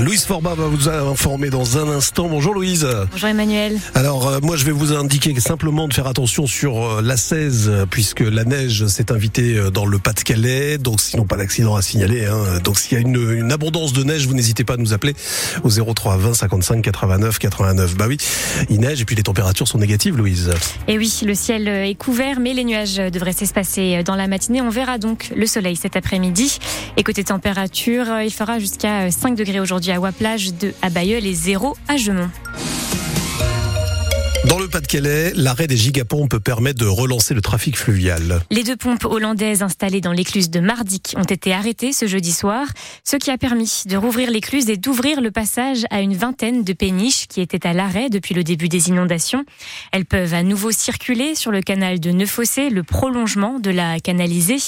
Louise Forba va vous informer dans un instant. Bonjour Louise. Bonjour Emmanuel. Alors euh, moi je vais vous indiquer simplement de faire attention sur euh, la 16 puisque la neige s'est invitée euh, dans le Pas-de-Calais. Donc sinon pas d'accident à signaler. Hein. Donc s'il y a une, une, abondance de neige, vous n'hésitez pas à nous appeler au 03 20 55 89 89. Bah oui, il neige et puis les températures sont négatives Louise. Et oui, le ciel est couvert mais les nuages devraient s'espacer dans la matinée. On verra donc le soleil cet après-midi. Et côté température, il fera jusqu'à 5 degrés aujourd'hui à Waplage, de à Bayeul et 0 à Gemont. Dans le Pas-de-Calais, l'arrêt des gigapompes permet de relancer le trafic fluvial. Les deux pompes hollandaises installées dans l'écluse de Mardic ont été arrêtées ce jeudi soir, ce qui a permis de rouvrir l'écluse et d'ouvrir le passage à une vingtaine de péniches qui étaient à l'arrêt depuis le début des inondations. Elles peuvent à nouveau circuler sur le canal de Neuffossé, le prolongement de la canalisée.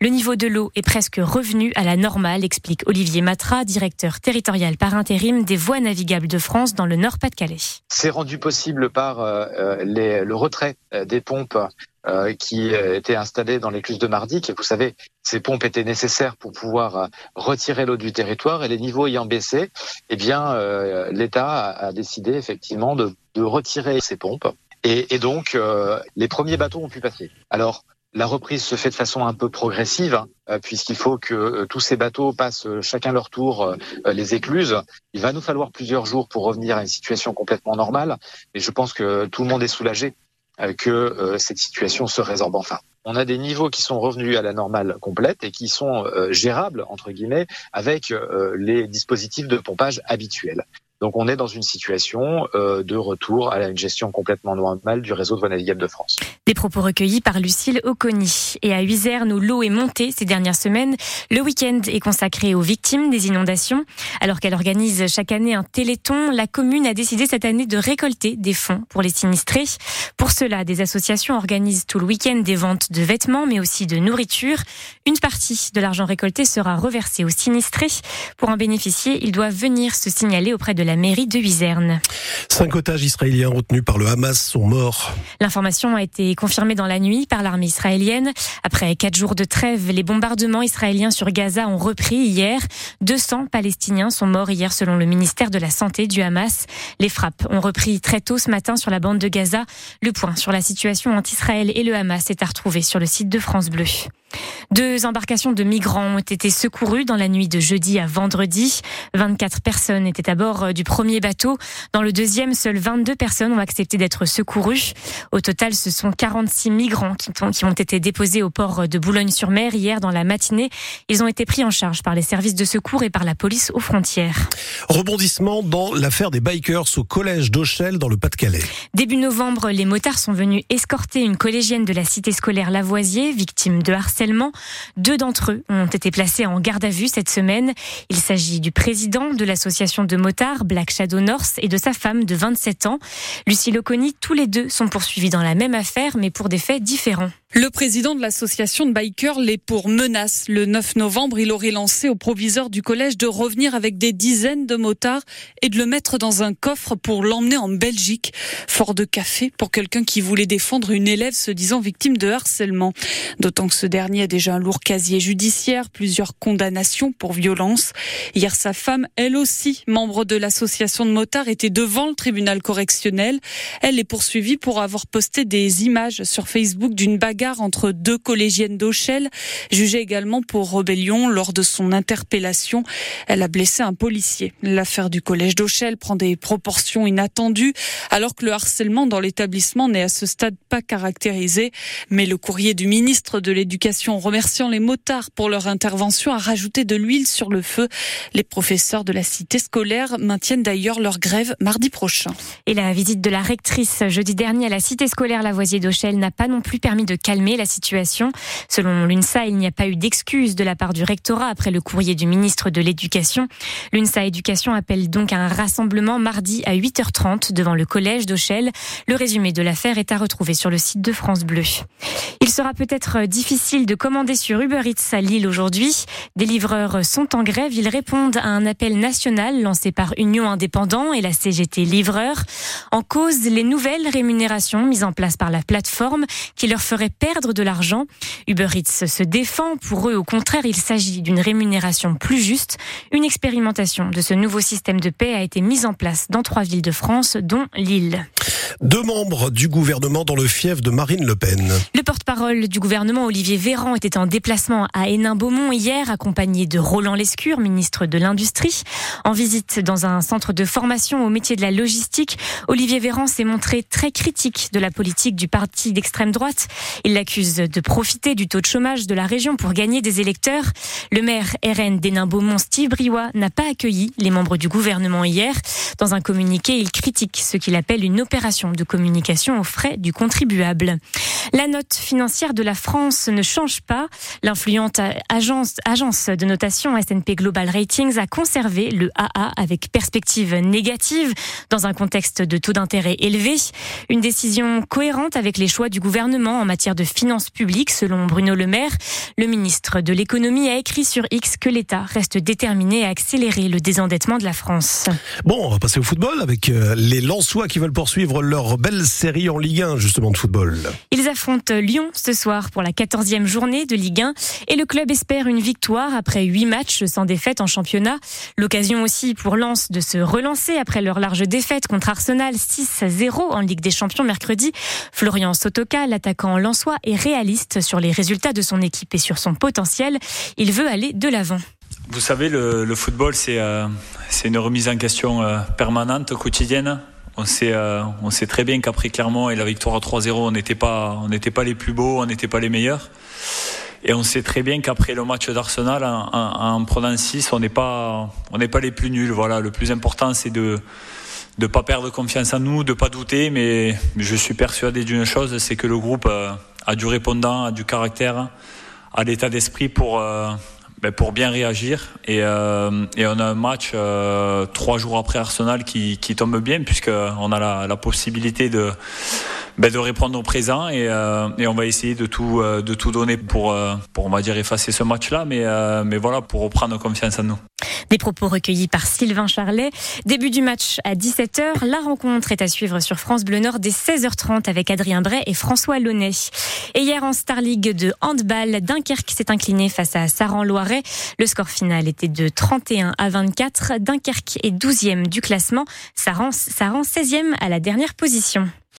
Le niveau de l'eau est presque revenu à la normale, explique Olivier Matra, directeur territorial par intérim des voies navigables de France dans le Nord Pas-de-Calais. C'est rendu possible par euh, les, le retrait euh, des pompes euh, qui étaient installées dans l'écluse de Mardic. Vous savez, ces pompes étaient nécessaires pour pouvoir retirer l'eau du territoire et les niveaux ayant baissé, eh bien, l'État a décidé effectivement de, de, retirer ces pompes. Et, et donc, les premiers bateaux ont pu passer. Alors, la reprise se fait de façon un peu progressive, hein, puisqu'il faut que tous ces bateaux passent chacun leur tour les écluses. Il va nous falloir plusieurs jours pour revenir à une situation complètement normale, mais je pense que tout le monde est soulagé que cette situation se résorbe enfin. On a des niveaux qui sont revenus à la normale complète et qui sont gérables, entre guillemets, avec les dispositifs de pompage habituels. Donc on est dans une situation euh, de retour à une gestion complètement normale du réseau de voies navigables de France. Des propos recueillis par Lucille Oconi. Et à Uiserne, où l'eau est montée ces dernières semaines, le week-end est consacré aux victimes des inondations. Alors qu'elle organise chaque année un téléthon, la commune a décidé cette année de récolter des fonds pour les sinistrés. Pour cela, des associations organisent tout le week-end des ventes de vêtements, mais aussi de nourriture. Une partie de l'argent récolté sera reversée aux sinistrés. Pour en bénéficier, ils doivent venir se signaler auprès de la mairie de Huizerne. Cinq otages israéliens retenus par le Hamas sont morts. L'information a été confirmée dans la nuit par l'armée israélienne. Après quatre jours de trêve, les bombardements israéliens sur Gaza ont repris hier. 200 Palestiniens sont morts hier selon le ministère de la Santé du Hamas. Les frappes ont repris très tôt ce matin sur la bande de Gaza. Le point sur la situation entre Israël et le Hamas est à retrouver sur le site de France Bleu. Deux embarcations de migrants ont été secourues dans la nuit de jeudi à vendredi. 24 personnes étaient à bord du premier bateau. Dans le deuxième, seules 22 personnes ont accepté d'être secourues. Au total, ce sont 46 migrants qui ont été déposés au port de Boulogne-sur-Mer hier dans la matinée. Ils ont été pris en charge par les services de secours et par la police aux frontières. Rebondissement dans l'affaire des bikers au collège d'Auchel dans le Pas-de-Calais. Début novembre, les motards sont venus escorter une collégienne de la cité scolaire Lavoisier, victime de harcèlement deux d'entre eux ont été placés en garde à vue cette semaine. Il s'agit du président de l'association de motards Black Shadow North et de sa femme de 27 ans. Lucie Loconi, tous les deux sont poursuivis dans la même affaire mais pour des faits différents. Le président de l'association de bikers l'est pour menace. Le 9 novembre, il aurait lancé au proviseur du collège de revenir avec des dizaines de motards et de le mettre dans un coffre pour l'emmener en Belgique. Fort de café pour quelqu'un qui voulait défendre une élève se disant victime de harcèlement. D'autant que ce dernier a déjà un lourd casier judiciaire, plusieurs condamnations pour violence. Hier, sa femme, elle aussi, membre de l'association de motards, était devant le tribunal correctionnel. Elle est poursuivie pour avoir posté des images sur Facebook d'une bague entre deux collégiennes d'Auchel, jugée également pour rébellion lors de son interpellation. Elle a blessé un policier. L'affaire du collège d'Auchel prend des proportions inattendues, alors que le harcèlement dans l'établissement n'est à ce stade pas caractérisé. Mais le courrier du ministre de l'Éducation remerciant les motards pour leur intervention a rajouté de l'huile sur le feu. Les professeurs de la cité scolaire maintiennent d'ailleurs leur grève mardi prochain. Et la visite de la rectrice jeudi dernier à la cité scolaire Lavoisier d'Auchel n'a pas non plus permis de calmer la situation. Selon l'UNSA, il n'y a pas eu d'excuses de la part du rectorat après le courrier du ministre de l'Éducation. L'UNSA Éducation appelle donc à un rassemblement mardi à 8h30 devant le collège d'Auchel. Le résumé de l'affaire est à retrouver sur le site de France Bleu. Il sera peut-être difficile de commander sur Uber Eats à Lille aujourd'hui. Des livreurs sont en grève. Ils répondent à un appel national lancé par Union Indépendant et la CGT Livreurs. En cause, les nouvelles rémunérations mises en place par la plateforme qui leur feraient perdre de l'argent. Uber Eats se défend. Pour eux, au contraire, il s'agit d'une rémunération plus juste. Une expérimentation de ce nouveau système de paie a été mise en place dans trois villes de France, dont Lille. Deux membres du gouvernement dans le fief de Marine Le Pen. Le porte-parole du gouvernement, Olivier Véran, était en déplacement à Hénin-Beaumont hier, accompagné de Roland Lescure, ministre de l'Industrie. En visite dans un centre de formation au métier de la logistique, Olivier Véran s'est montré très critique de la politique du parti d'extrême droite. Il l'accuse de profiter du taux de chômage de la région pour gagner des électeurs. Le maire RN d'Hénin-Beaumont, Steve Briouat, n'a pas accueilli les membres du gouvernement hier. Dans un communiqué, il critique ce qu'il appelle une opération de communication aux frais du contribuable. La note financière de la France ne change pas. L'influente agence, agence de notation S&P Global Ratings a conservé le AA avec perspective négative dans un contexte de taux d'intérêt élevé. Une décision cohérente avec les choix du gouvernement en matière de finances publiques, selon Bruno Le Maire. Le ministre de l'économie a écrit sur X que l'État reste déterminé à accélérer le désendettement de la France. Bon, on va passer au football avec euh, les Lensois qui veulent poursuivre leur belle série en Ligue 1 justement de football. Ils affrontent Lyon ce soir pour la 14e journée de Ligue 1 et le club espère une victoire après 8 matchs sans défaite en championnat. L'occasion aussi pour Lens de se relancer après leur large défaite contre Arsenal 6-0 en Ligue des Champions mercredi. Florian Sotoka, l'attaquant lensois, est réaliste sur les résultats de son équipe et sur son potentiel. Il veut aller de l'avant. Vous savez, le, football, euh, c'est une remise en question euh, permanente, quotidienne. On sait, euh, on sait très bien qu'après Clermont et la victoire à 3-0, on n'était pas, on n'était pas les plus beaux, on n'était pas les meilleurs. Et on sait très bien qu'après le match d'Arsenal, en, en, prenant 6, on n'est pas, on n'est pas les plus nuls. Voilà, le plus important, c'est de de pas perdre confiance en nous, de pas douter. Mais je suis persuadé d'une chose, c'est que le groupe euh, a du répondant, a du caractère, a l'état d'esprit pour euh, ben, pour bien réagir. Et, euh, et, on a un match euh, trois jours après Arsenal qui, qui tombe bien, puisqu'on a la, la possibilité de, ben, de répondre au présent et, euh, et, on va essayer de tout, euh, de tout donner pour, euh, pour, on va dire, effacer ce match-là, mais, mais voilà, pour reprendre confiance en nous. Des propos recueillis par Sylvain Charlet. Début du match à 17h. La rencontre est à suivre sur France Bleu Nord dès 16h30 avec Adrien Bray et François Launay. Et hier en Star League de handball, Dunkerque s'est incliné face à Saran-Loiret. Le score final était de 31 à 24. Dunkerque est 12e du classement. Saran, Saran 16e à la dernière position.